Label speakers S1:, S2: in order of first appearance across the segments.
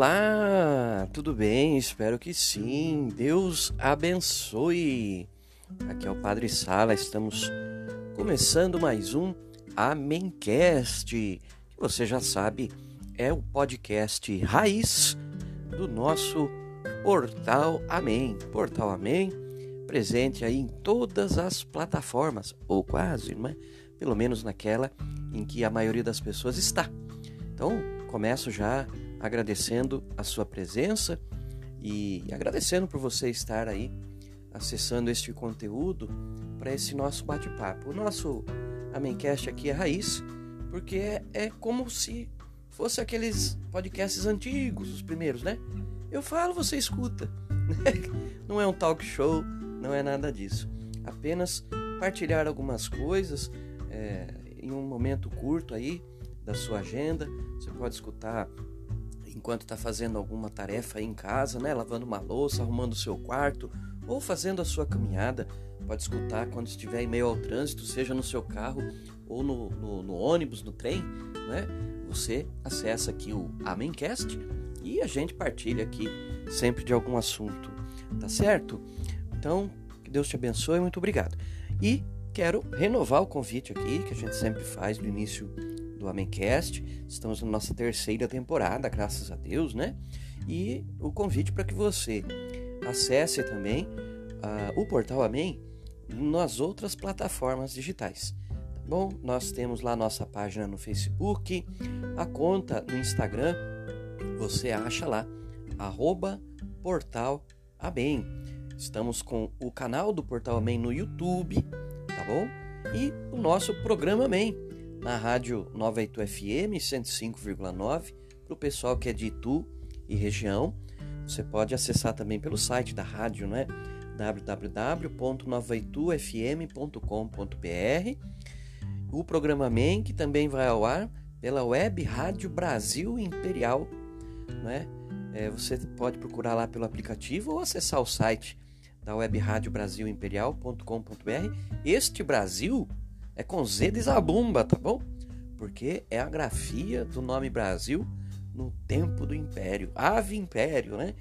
S1: Olá, tudo bem? Espero que sim. Deus abençoe. Aqui é o Padre Sala, estamos começando mais um Amencast, que você já sabe, é o podcast raiz do nosso Portal Amém. Portal Amém, presente aí em todas as plataformas, ou quase, não é? Pelo menos naquela em que a maioria das pessoas está. Então, começo já agradecendo a sua presença e agradecendo por você estar aí acessando este conteúdo para esse nosso bate-papo. O nosso Amencast aqui é raiz, porque é, é como se fosse aqueles podcasts antigos, os primeiros, né? Eu falo, você escuta. Não é um talk show, não é nada disso. Apenas partilhar algumas coisas é, em um momento curto aí da sua agenda. Você pode escutar enquanto está fazendo alguma tarefa aí em casa, né? Lavando uma louça, arrumando o seu quarto ou fazendo a sua caminhada. Pode escutar quando estiver em meio ao trânsito, seja no seu carro ou no, no, no ônibus, no trem, né? Você acessa aqui o Amencast e a gente partilha aqui sempre de algum assunto, tá certo? Então, que Deus te abençoe, muito obrigado. E quero renovar o convite aqui que a gente sempre faz no início do Amencast. Estamos na nossa terceira temporada, graças a Deus, né? E o convite para que você acesse também uh, o portal Amém nas outras plataformas digitais. Tá bom? Nós temos lá nossa página no Facebook, a conta no Instagram, você acha lá, arroba portal Amém. Estamos com o canal do Portal Amém no YouTube, tá bom? E o nosso programa Amém na rádio Nova Itu FM 105,9 para o pessoal que é de Itu e região. Você pode acessar também pelo site da rádio, né? www.novaitufm.com.br. O programa MEN, que também vai ao ar pela web Rádio Brasil Imperial, né? É, você pode procurar lá pelo aplicativo ou acessar o site da web Rádio Brasil Imperial.com.br. Este Brasil é com Z de Zabumba, tá bom? Porque é a grafia do nome Brasil no tempo do Império, Ave Império, né?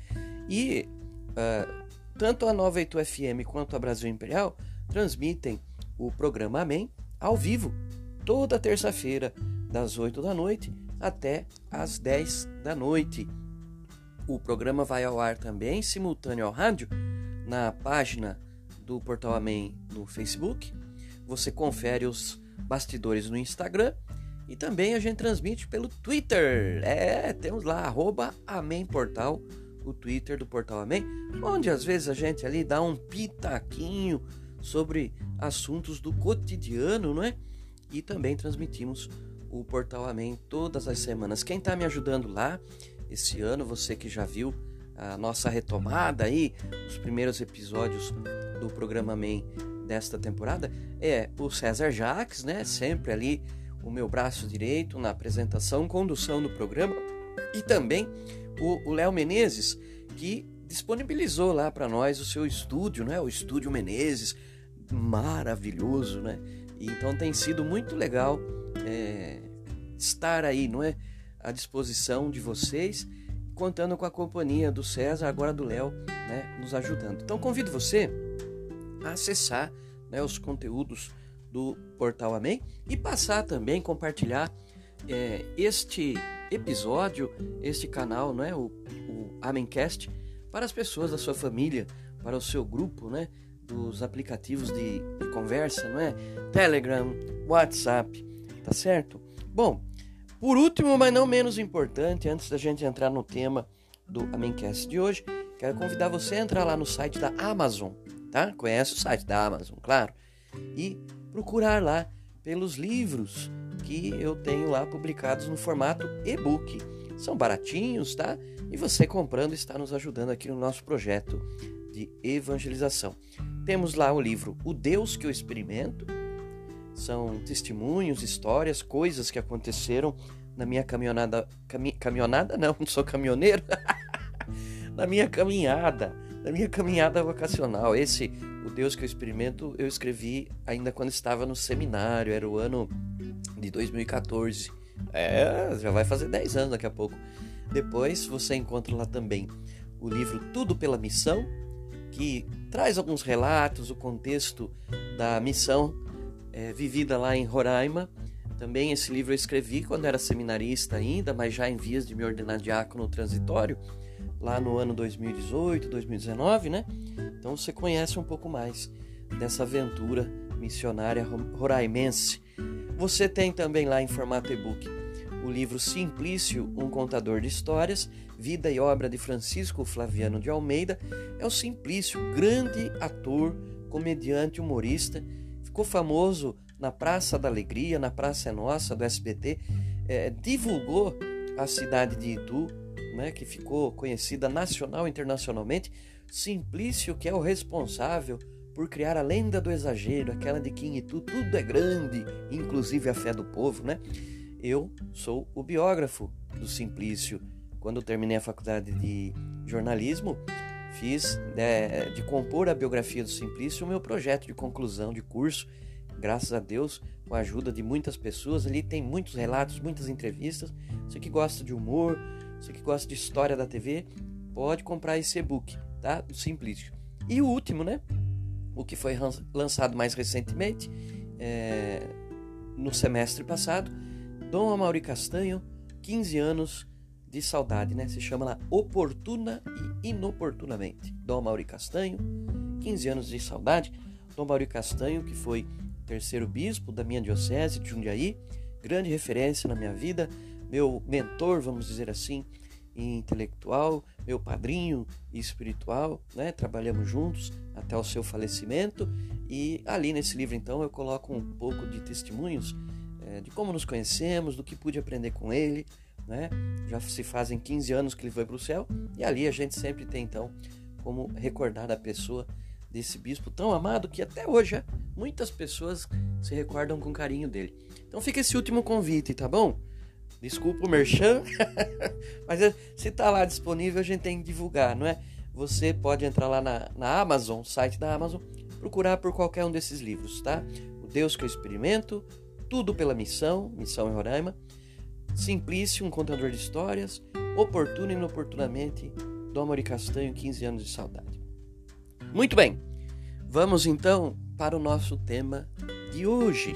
S1: E uh, tanto a Nova Itu FM quanto a Brasil Imperial transmitem o programa Amém ao vivo, toda terça-feira, das 8 da noite até as 10 da noite. O programa vai ao ar também simultâneo ao rádio na página do Portal Amém no Facebook você confere os bastidores no Instagram e também a gente transmite pelo Twitter. É, temos lá, arroba Portal, o Twitter do Portal Amém, onde às vezes a gente ali dá um pitaquinho sobre assuntos do cotidiano, não é? E também transmitimos o Portal Amém todas as semanas. Quem está me ajudando lá esse ano, você que já viu a nossa retomada aí, os primeiros episódios do programa Amém desta temporada é o César Jacques, né? Sempre ali o meu braço direito na apresentação, condução do programa, e também o Léo Menezes, que disponibilizou lá para nós o seu estúdio, né? O Estúdio Menezes, maravilhoso, né? Então tem sido muito legal é, estar aí, não é? À disposição de vocês, contando com a companhia do César, agora do Léo, né? Nos ajudando. Então convido você acessar né, os conteúdos do Portal Amém e passar também, compartilhar é, este episódio, este canal, né, o, o Amencast, para as pessoas da sua família, para o seu grupo, né, dos aplicativos de, de conversa, não é? Telegram, WhatsApp, tá certo? Bom, por último, mas não menos importante, antes da gente entrar no tema do Amencast de hoje, quero convidar você a entrar lá no site da Amazon, tá? Conhece o site da Amazon, claro. E procurar lá pelos livros que eu tenho lá publicados no formato e-book. São baratinhos, tá? E você comprando está nos ajudando aqui no nosso projeto de evangelização. Temos lá o livro O Deus que eu experimento. São testemunhos, histórias, coisas que aconteceram na minha caminhonada. Cami, caminhonada? Não, não sou caminhoneiro. na minha caminhada da minha caminhada vocacional. Esse, o Deus que eu experimento, eu escrevi ainda quando estava no seminário, era o ano de 2014. É, já vai fazer 10 anos daqui a pouco. Depois você encontra lá também o livro Tudo pela Missão, que traz alguns relatos, o contexto da missão é, vivida lá em Roraima. Também esse livro eu escrevi quando era seminarista ainda, mas já em vias de me ordenar diácono transitório, lá no ano 2018, 2019, né? Então você conhece um pouco mais dessa aventura missionária roraimense. Você tem também lá em formato e-book o livro Simplício, um contador de histórias, vida e obra de Francisco Flaviano de Almeida. É o Simplício, grande ator, comediante, humorista, ficou famoso na Praça da Alegria, na Praça é Nossa do SBT, é, divulgou a cidade de Itu, né, que ficou conhecida nacional e internacionalmente. Simplício, que é o responsável por criar a lenda do exagero, aquela de que em Itu tudo é grande, inclusive a fé do povo, né? Eu sou o biógrafo do Simplício. Quando terminei a faculdade de jornalismo, fiz de, né, de compor a biografia do Simplício o meu projeto de conclusão de curso. Graças a Deus, com a ajuda de muitas pessoas, ali tem muitos relatos, muitas entrevistas. Você que gosta de humor, você que gosta de história da TV, pode comprar esse e-book, tá? Do Simplício. E o último, né? o que foi lançado mais recentemente, é, no semestre passado, Dom Amaury Castanho, 15 anos de saudade, né? Se chama lá Oportuna e Inoportunamente. Dom Amaury Castanho, 15 anos de saudade. Dom Amaury Castanho, que foi terceiro bispo da minha diocese de Jundiaí, grande referência na minha vida, meu mentor, vamos dizer assim, intelectual, meu padrinho espiritual, né? Trabalhamos juntos até o seu falecimento e ali nesse livro então eu coloco um pouco de testemunhos é, de como nos conhecemos, do que pude aprender com ele, né? Já se fazem 15 anos que ele foi para o céu e ali a gente sempre tem então como recordar a pessoa desse bispo tão amado que até hoje muitas pessoas se recordam com carinho dele. Então fica esse último convite, tá bom? Desculpa o merchan, mas se está lá disponível, a gente tem que divulgar, não é? Você pode entrar lá na, na Amazon, site da Amazon, procurar por qualquer um desses livros, tá? O Deus que eu experimento, Tudo pela Missão, Missão em Roraima, Simplício, um contador de histórias, Oportuno e Inoportunamente, Dom Amor e Castanho, 15 anos de saudade. Muito bem, vamos então para o nosso tema de hoje,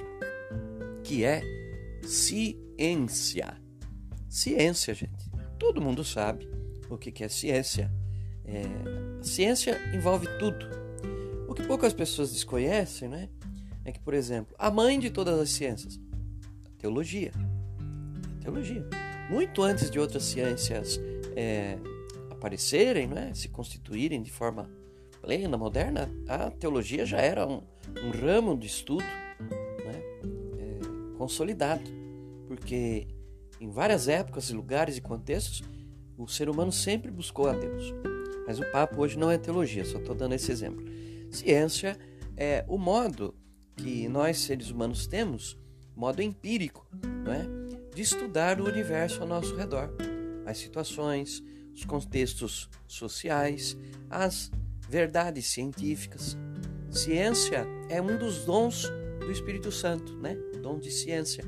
S1: que é se ciência. Ciência, gente. Todo mundo sabe o que é ciência. É, ciência envolve tudo. O que poucas pessoas desconhecem, né? É que, por exemplo, a mãe de todas as ciências, a teologia. A teologia. Muito antes de outras ciências é, aparecerem, né? se constituírem de forma plena, moderna, a teologia já era um, um ramo de estudo né? é, consolidado porque em várias épocas, lugares e contextos, o ser humano sempre buscou a Deus. Mas o papo hoje não é teologia, só estou dando esse exemplo. Ciência é o modo que nós seres humanos temos, modo empírico, não é? de estudar o universo ao nosso redor, as situações, os contextos sociais, as verdades científicas. Ciência é um dos dons do Espírito Santo, né? Dom de ciência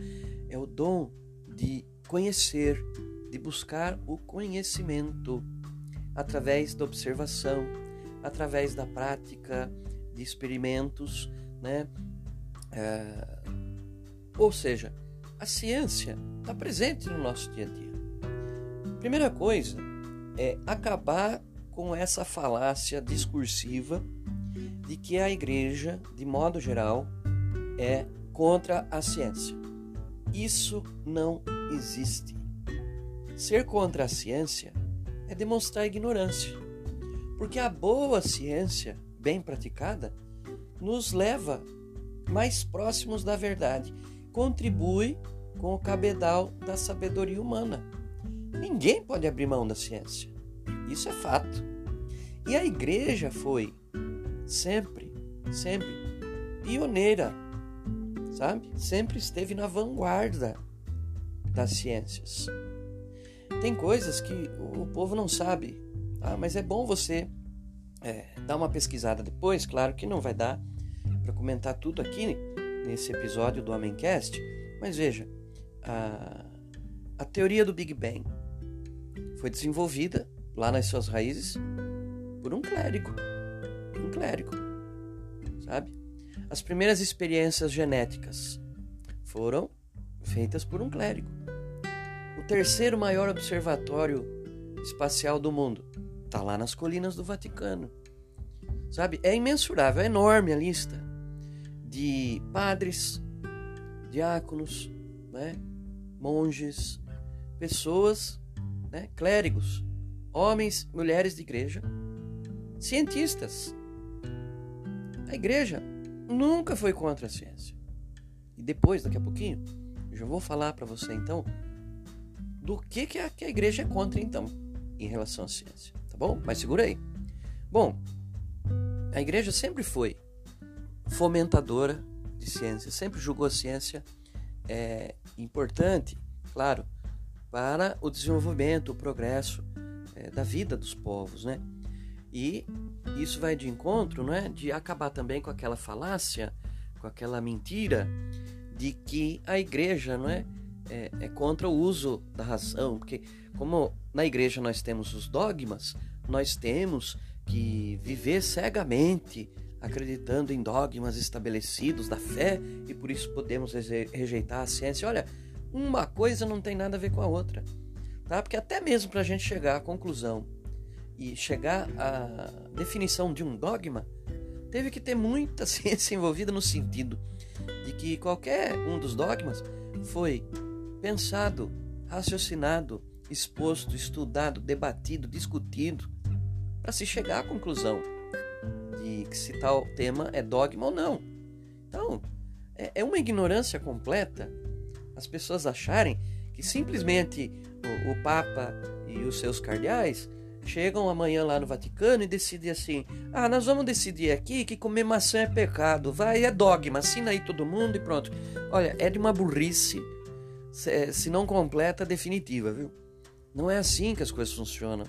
S1: é o dom de conhecer, de buscar o conhecimento através da observação, através da prática de experimentos, né? É, ou seja, a ciência está presente no nosso dia a dia. Primeira coisa é acabar com essa falácia discursiva de que a igreja, de modo geral, é contra a ciência. Isso não existe. Ser contra a ciência é demonstrar ignorância, porque a boa ciência, bem praticada, nos leva mais próximos da verdade, contribui com o cabedal da sabedoria humana. Ninguém pode abrir mão da ciência. Isso é fato. E a igreja foi sempre, sempre pioneira sabe? Sempre esteve na vanguarda das ciências. Tem coisas que o povo não sabe, ah, mas é bom você é, dar uma pesquisada depois. Claro que não vai dar para comentar tudo aqui nesse episódio do Amencast, mas veja, a, a teoria do Big Bang foi desenvolvida lá nas suas raízes por um clérigo. Um clérigo. Sabe? As primeiras experiências genéticas foram feitas por um clérigo. O terceiro maior observatório espacial do mundo está lá nas colinas do Vaticano. Sabe? É imensurável, é enorme a lista de padres, diáconos, né? monges, pessoas, né? clérigos, homens, mulheres de igreja, cientistas. A igreja nunca foi contra a ciência. E depois, daqui a pouquinho, eu já vou falar para você então do que, que, a, que a igreja é contra então em relação à ciência, tá bom? Mas segura aí. Bom, a igreja sempre foi fomentadora de ciência, sempre julgou a ciência é, importante, claro, para o desenvolvimento, o progresso é, da vida dos povos, né? E isso vai de encontro, né, de acabar também com aquela falácia, com aquela mentira de que a igreja, não é, é, é contra o uso da razão, porque como na igreja nós temos os dogmas, nós temos que viver cegamente acreditando em dogmas estabelecidos da fé e por isso podemos rejeitar a ciência. Olha, uma coisa não tem nada a ver com a outra, tá? Porque até mesmo para a gente chegar à conclusão e chegar à definição de um dogma, teve que ter muita ciência envolvida no sentido de que qualquer um dos dogmas foi pensado, raciocinado, exposto, estudado, debatido, discutido para se chegar à conclusão de que se tal tema é dogma ou não. Então, é, é uma ignorância completa as pessoas acharem que simplesmente o, o Papa e os seus cardeais chegam amanhã lá no Vaticano e decidem assim: ah, nós vamos decidir aqui que comer maçã é pecado, vai, é dogma, assina aí todo mundo e pronto. Olha, é de uma burrice, se não completa, definitiva, viu? Não é assim que as coisas funcionam.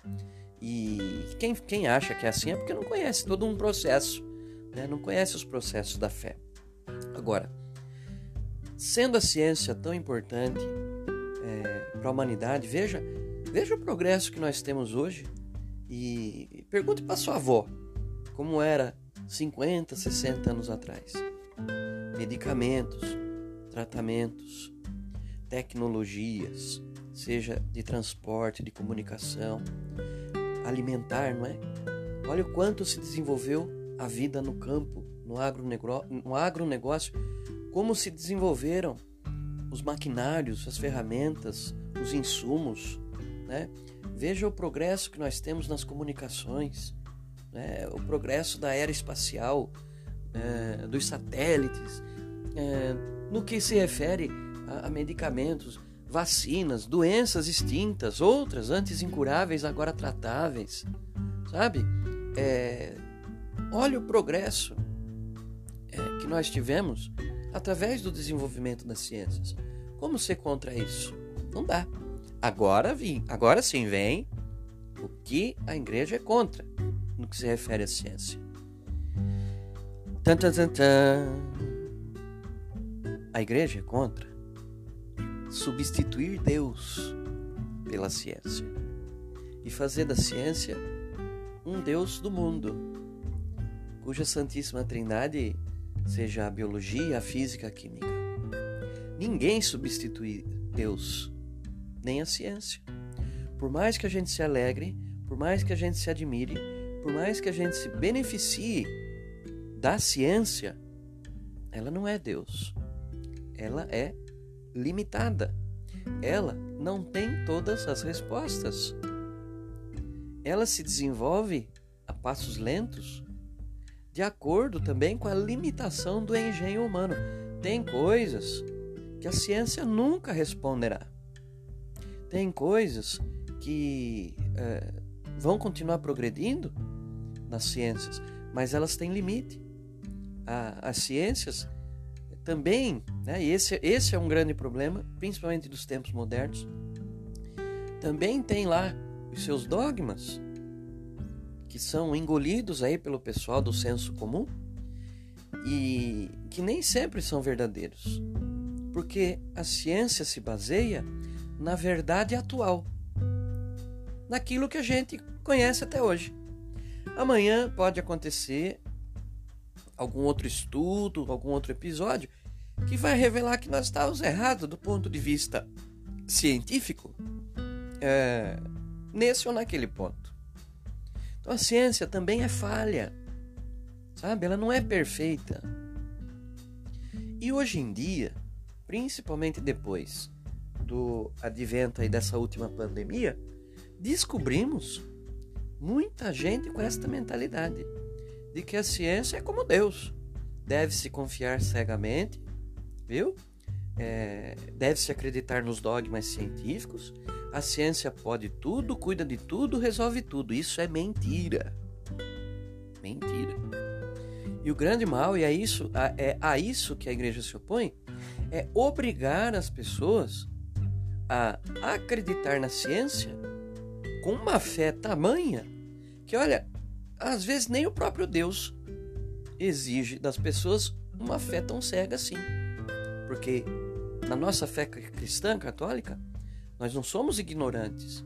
S1: E quem, quem acha que é assim é porque não conhece todo um processo, né? não conhece os processos da fé. Agora, sendo a ciência tão importante é, para a humanidade, veja, veja o progresso que nós temos hoje e pergunte para sua avó como era 50, 60 anos atrás. Medicamentos, tratamentos, tecnologias, seja de transporte, de comunicação, alimentar, não é? Olha o quanto se desenvolveu a vida no campo, no agronegócio, no agronegócio como se desenvolveram os maquinários, as ferramentas, os insumos, né? Veja o progresso que nós temos nas comunicações, né? o progresso da era espacial, é, dos satélites, é, no que se refere a, a medicamentos, vacinas, doenças extintas, outras antes incuráveis, agora tratáveis, sabe? É, olha o progresso é, que nós tivemos através do desenvolvimento das ciências. Como ser contra isso? Não dá. Agora vim, agora sim vem o que a igreja é contra no que se refere à ciência. Tan. A igreja é contra substituir Deus pela ciência e fazer da ciência um Deus do mundo, cuja Santíssima Trindade seja a biologia, a física, a química. Ninguém substitui Deus, nem a ciência. Por mais que a gente se alegre, por mais que a gente se admire, por mais que a gente se beneficie da ciência, ela não é Deus. Ela é limitada. Ela não tem todas as respostas. Ela se desenvolve a passos lentos, de acordo também com a limitação do engenho humano. Tem coisas que a ciência nunca responderá. Tem coisas que é, vão continuar progredindo nas ciências, mas elas têm limite. As ciências também, né, e esse, esse é um grande problema, principalmente dos tempos modernos, também tem lá os seus dogmas, que são engolidos aí pelo pessoal do senso comum e que nem sempre são verdadeiros, porque a ciência se baseia na verdade atual. naquilo que a gente conhece até hoje. Amanhã pode acontecer algum outro estudo, algum outro episódio que vai revelar que nós estávamos errados do ponto de vista científico é, nesse ou naquele ponto. Então a ciência também é falha, sabe? Ela não é perfeita. E hoje em dia, principalmente depois do advento aí dessa última pandemia, descobrimos muita gente com esta mentalidade de que a ciência é como Deus. Deve-se confiar cegamente, viu? É, Deve-se acreditar nos dogmas científicos. A ciência pode tudo, cuida de tudo, resolve tudo. Isso é mentira. Mentira. E o grande mal, e é, isso, é a isso que a igreja se opõe, é obrigar as pessoas a acreditar na ciência com uma fé tamanha que, olha, às vezes nem o próprio Deus exige das pessoas uma fé tão cega assim. Porque na nossa fé cristã católica, nós não somos ignorantes.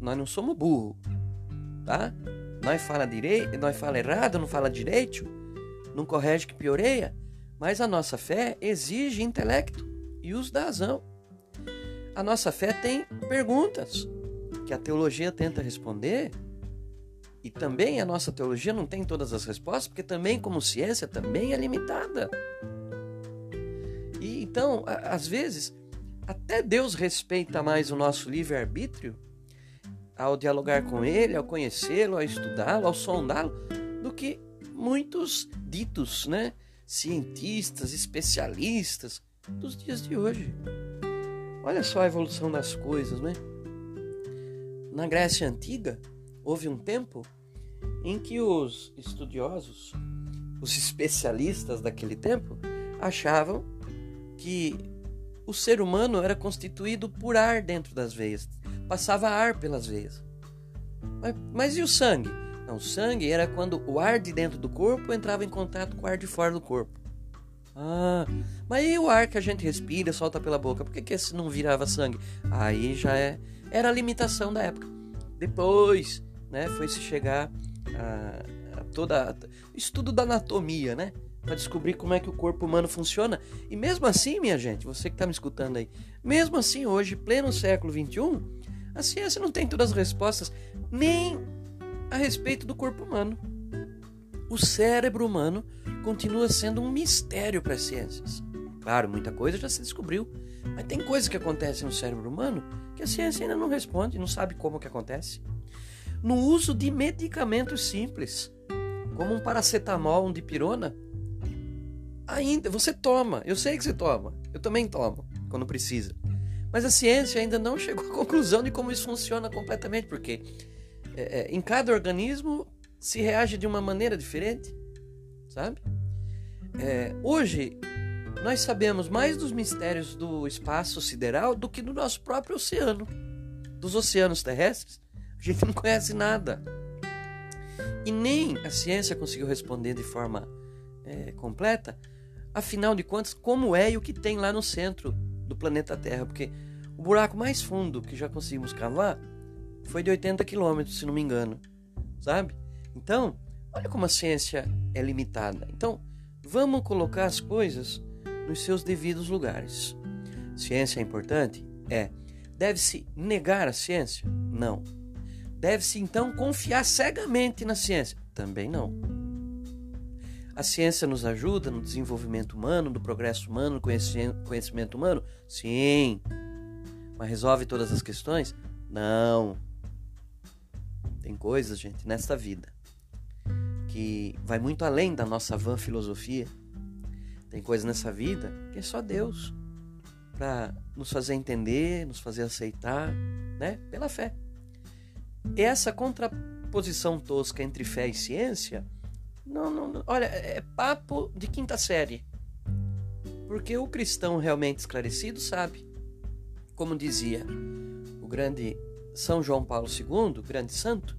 S1: Nós não somos burro, tá? Nós fala direito, nós fala errado, não fala direito, não corrige que pioreia, mas a nossa fé exige intelecto e uso da razão. A nossa fé tem perguntas que a teologia tenta responder, e também a nossa teologia não tem todas as respostas, porque também, como ciência, também é limitada. E então, às vezes, até Deus respeita mais o nosso livre-arbítrio ao dialogar com Ele, ao conhecê-lo, ao estudá-lo, ao sondá-lo, do que muitos ditos, né? Cientistas, especialistas dos dias de hoje. Olha só a evolução das coisas, né? Na Grécia Antiga, houve um tempo em que os estudiosos, os especialistas daquele tempo, achavam que o ser humano era constituído por ar dentro das veias, passava ar pelas veias. Mas, mas e o sangue? Não, o sangue era quando o ar de dentro do corpo entrava em contato com o ar de fora do corpo. Ah, mas e o ar que a gente respira, solta pela boca? Por que, que esse não virava sangue? Aí já é era a limitação da época. Depois, né, foi se chegar a, a toda estudo da anatomia, né, para descobrir como é que o corpo humano funciona. E mesmo assim, minha gente, você que está me escutando aí, mesmo assim hoje, pleno século 21, a ciência não tem todas as respostas nem a respeito do corpo humano. O cérebro humano continua sendo um mistério para as ciências. Claro, muita coisa já se descobriu, mas tem coisas que acontecem no cérebro humano que a ciência ainda não responde, não sabe como que acontece. No uso de medicamentos simples, como um paracetamol, um dipirona, ainda você toma. Eu sei que você toma. Eu também tomo quando precisa. Mas a ciência ainda não chegou à conclusão de como isso funciona completamente, porque é, é, em cada organismo se reage de uma maneira diferente, sabe? É, hoje nós sabemos mais dos mistérios do espaço sideral do que do nosso próprio oceano. Dos oceanos terrestres, a gente não conhece nada. E nem a ciência conseguiu responder de forma é, completa, afinal de contas, como é e o que tem lá no centro do planeta Terra. Porque o buraco mais fundo que já conseguimos cavar foi de 80 quilômetros, se não me engano. Sabe? Então, olha como a ciência é limitada. Então, vamos colocar as coisas nos seus devidos lugares. Ciência é importante? É. Deve-se negar a ciência? Não. Deve-se então confiar cegamente na ciência? Também não. A ciência nos ajuda no desenvolvimento humano, no progresso humano, no conhecimento humano? Sim. Mas resolve todas as questões? Não. Tem coisas, gente, nesta vida que vai muito além da nossa vã filosofia tem coisas nessa vida que é só Deus para nos fazer entender, nos fazer aceitar, né? Pela fé. E essa contraposição tosca entre fé e ciência, não, não, olha, é papo de quinta série. Porque o cristão realmente esclarecido sabe, como dizia o grande São João Paulo II, grande santo,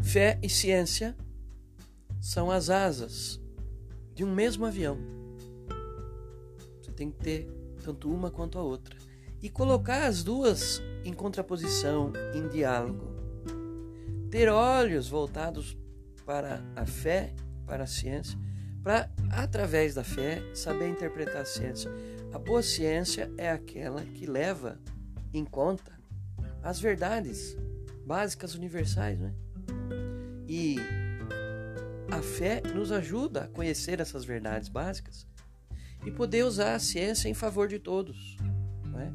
S1: fé e ciência são as asas de um mesmo avião tem que ter tanto uma quanto a outra. e colocar as duas em contraposição, em diálogo. Ter olhos voltados para a fé, para a ciência, para, através da fé, saber interpretar a ciência. A boa ciência é aquela que leva em conta as verdades básicas universais, né? E a fé nos ajuda a conhecer essas verdades básicas e poder usar a ciência em favor de todos, né?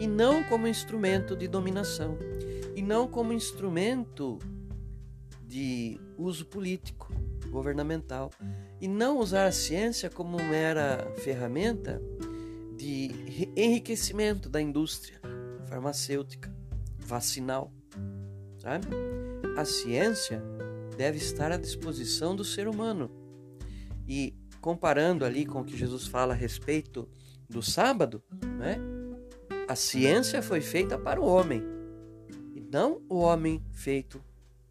S1: e não como instrumento de dominação, e não como instrumento de uso político, governamental, e não usar a ciência como mera ferramenta de enriquecimento da indústria farmacêutica, vacinal, sabe? A ciência deve estar à disposição do ser humano. E comparando ali com o que Jesus fala a respeito do sábado, né? A ciência foi feita para o homem e não o homem feito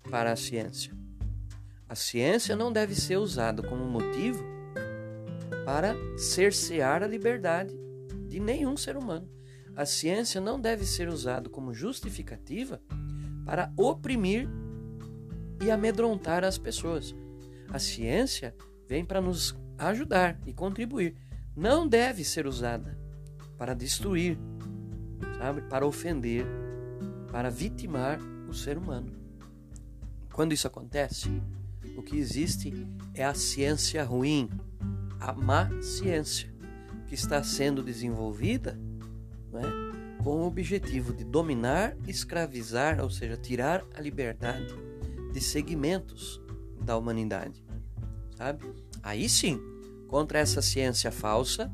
S1: para a ciência. A ciência não deve ser usada como motivo para cercear a liberdade de nenhum ser humano. A ciência não deve ser usada como justificativa para oprimir e amedrontar as pessoas. A ciência vem para nos ajudar e contribuir. Não deve ser usada para destruir, sabe? Para ofender, para vitimar o ser humano. Quando isso acontece, o que existe é a ciência ruim, a má ciência, que está sendo desenvolvida né, com o objetivo de dominar, escravizar, ou seja, tirar a liberdade de segmentos da humanidade, sabe? Aí sim, contra essa ciência falsa,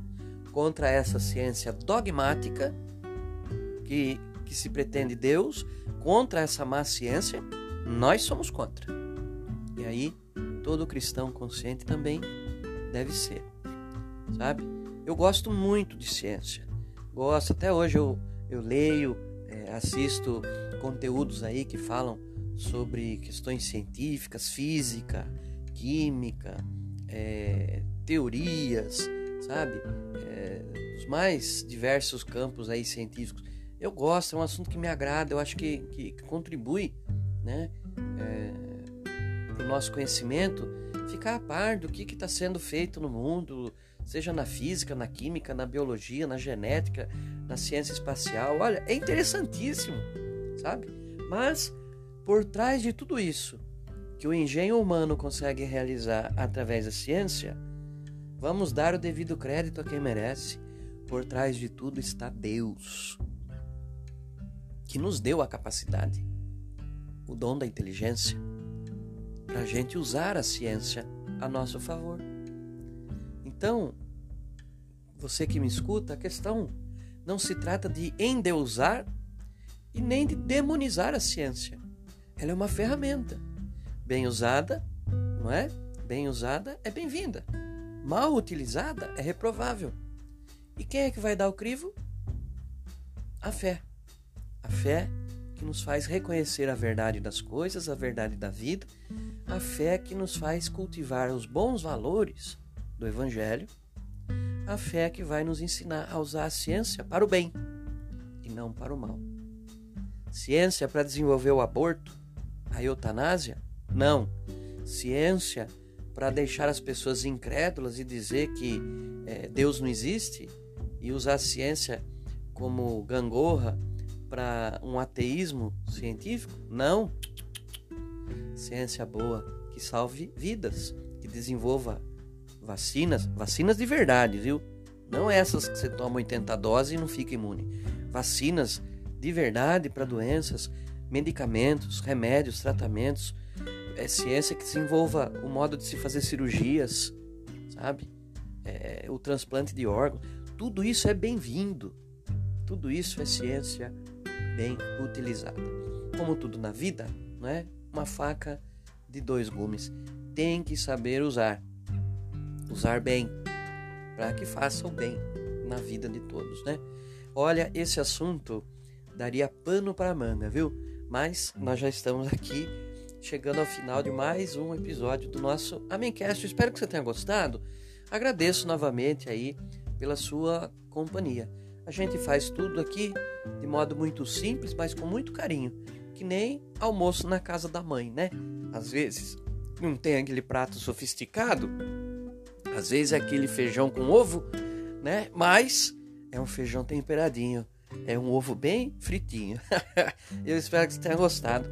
S1: contra essa ciência dogmática que, que se pretende Deus, contra essa má ciência, nós somos contra. E aí, todo cristão consciente também deve ser, sabe? Eu gosto muito de ciência, gosto, até hoje eu, eu leio, é, assisto conteúdos aí que falam sobre questões científicas, física, química, é, teorias, sabe? É, os mais diversos campos aí científicos. Eu gosto, é um assunto que me agrada, eu acho que, que, que contribui né, é, para o nosso conhecimento, ficar a par do que está sendo feito no mundo, seja na física, na química, na biologia, na genética, na ciência espacial. Olha, é interessantíssimo, sabe? Mas por trás de tudo isso que o engenho humano consegue realizar através da ciência, vamos dar o devido crédito a quem merece. Por trás de tudo está Deus, que nos deu a capacidade, o dom da inteligência, para a gente usar a ciência a nosso favor. Então, você que me escuta, a questão não se trata de endeusar e nem de demonizar a ciência ela é uma ferramenta. Bem usada, não é? Bem usada é bem-vinda. Mal utilizada é reprovável. E quem é que vai dar o crivo? A fé. A fé que nos faz reconhecer a verdade das coisas, a verdade da vida, a fé que nos faz cultivar os bons valores do Evangelho, a fé que vai nos ensinar a usar a ciência para o bem e não para o mal. Ciência para desenvolver o aborto, a eutanásia? Não. Ciência para deixar as pessoas incrédulas e dizer que é, Deus não existe e usar a ciência como gangorra para um ateísmo científico? Não. Ciência boa que salve vidas, que desenvolva vacinas, vacinas de verdade, viu? Não essas que você toma 80 doses e não fica imune. Vacinas de verdade para doenças medicamentos, remédios, tratamentos, é ciência que desenvolva o modo de se fazer cirurgias, sabe? É, o transplante de órgãos, tudo isso é bem-vindo. Tudo isso é ciência bem utilizada. Como tudo na vida, não é? Uma faca de dois gumes. Tem que saber usar. Usar bem, para que faça o bem na vida de todos, né? Olha, esse assunto daria pano para manga, viu? Mas nós já estamos aqui chegando ao final de mais um episódio do nosso Amencast. Espero que você tenha gostado. Agradeço novamente aí pela sua companhia. A gente faz tudo aqui de modo muito simples, mas com muito carinho, que nem almoço na casa da mãe, né? Às vezes não tem aquele prato sofisticado, às vezes é aquele feijão com ovo, né? Mas é um feijão temperadinho, é um ovo bem fritinho. Eu espero que você tenha gostado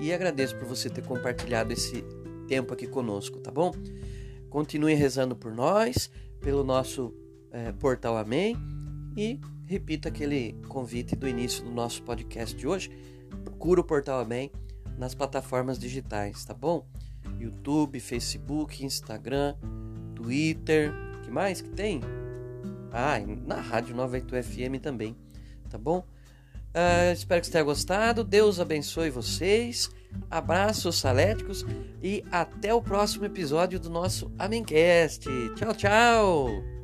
S1: e agradeço por você ter compartilhado esse tempo aqui conosco, tá bom? Continue rezando por nós, pelo nosso é, portal Amém e repita aquele convite do início do nosso podcast de hoje. Procura o portal Amém nas plataformas digitais, tá bom? YouTube, Facebook, Instagram, Twitter, que mais que tem? Ah, na Rádio 98 FM também, tá bom? Uh, espero que você tenha gostado. Deus abençoe vocês. Abraços saléticos e até o próximo episódio do nosso Amencast. Tchau, tchau!